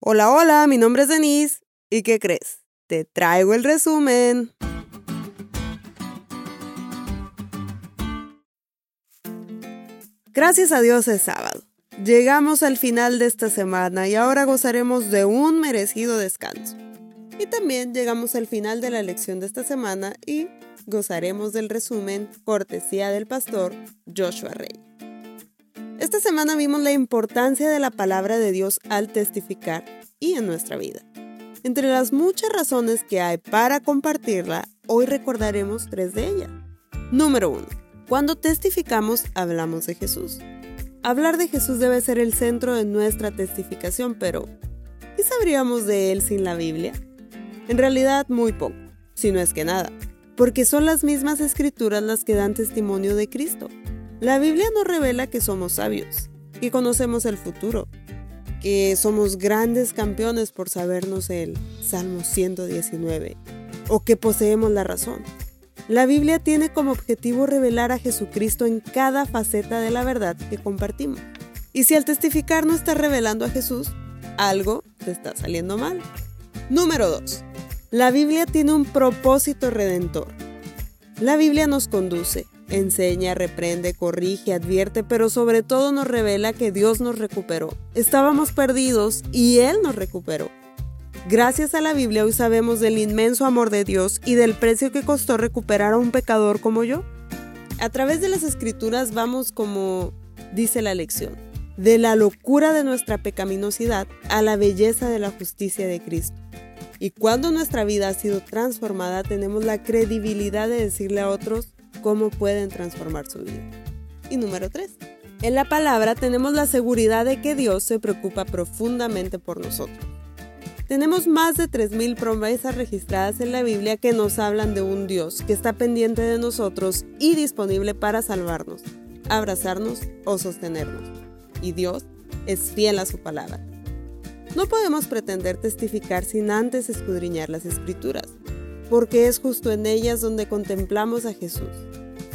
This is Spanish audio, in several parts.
Hola, hola, mi nombre es Denise. ¿Y qué crees? Te traigo el resumen. Gracias a Dios es sábado. Llegamos al final de esta semana y ahora gozaremos de un merecido descanso. Y también llegamos al final de la lección de esta semana y gozaremos del resumen cortesía del pastor Joshua Rey. Esta semana vimos la importancia de la palabra de Dios al testificar y en nuestra vida. Entre las muchas razones que hay para compartirla, hoy recordaremos tres de ellas. Número uno. Cuando testificamos, hablamos de Jesús. Hablar de Jesús debe ser el centro de nuestra testificación, pero ¿qué sabríamos de Él sin la Biblia? En realidad, muy poco, si no es que nada, porque son las mismas escrituras las que dan testimonio de Cristo. La Biblia nos revela que somos sabios, que conocemos el futuro, que somos grandes campeones por sabernos el Salmo 119, o que poseemos la razón. La Biblia tiene como objetivo revelar a Jesucristo en cada faceta de la verdad que compartimos. Y si al testificar no estás revelando a Jesús, algo te está saliendo mal. Número 2. La Biblia tiene un propósito redentor. La Biblia nos conduce, enseña, reprende, corrige, advierte, pero sobre todo nos revela que Dios nos recuperó. Estábamos perdidos y Él nos recuperó. Gracias a la Biblia hoy sabemos del inmenso amor de Dios y del precio que costó recuperar a un pecador como yo. A través de las escrituras vamos como dice la lección, de la locura de nuestra pecaminosidad a la belleza de la justicia de Cristo. Y cuando nuestra vida ha sido transformada, tenemos la credibilidad de decirle a otros cómo pueden transformar su vida. Y número 3. En la palabra tenemos la seguridad de que Dios se preocupa profundamente por nosotros. Tenemos más de 3.000 promesas registradas en la Biblia que nos hablan de un Dios que está pendiente de nosotros y disponible para salvarnos, abrazarnos o sostenernos. Y Dios es fiel a su palabra. No podemos pretender testificar sin antes escudriñar las escrituras, porque es justo en ellas donde contemplamos a Jesús.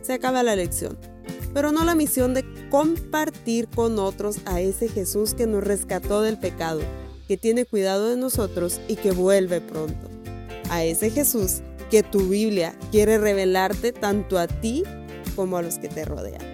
Se acaba la lección, pero no la misión de compartir con otros a ese Jesús que nos rescató del pecado que tiene cuidado de nosotros y que vuelve pronto. A ese Jesús que tu Biblia quiere revelarte tanto a ti como a los que te rodean.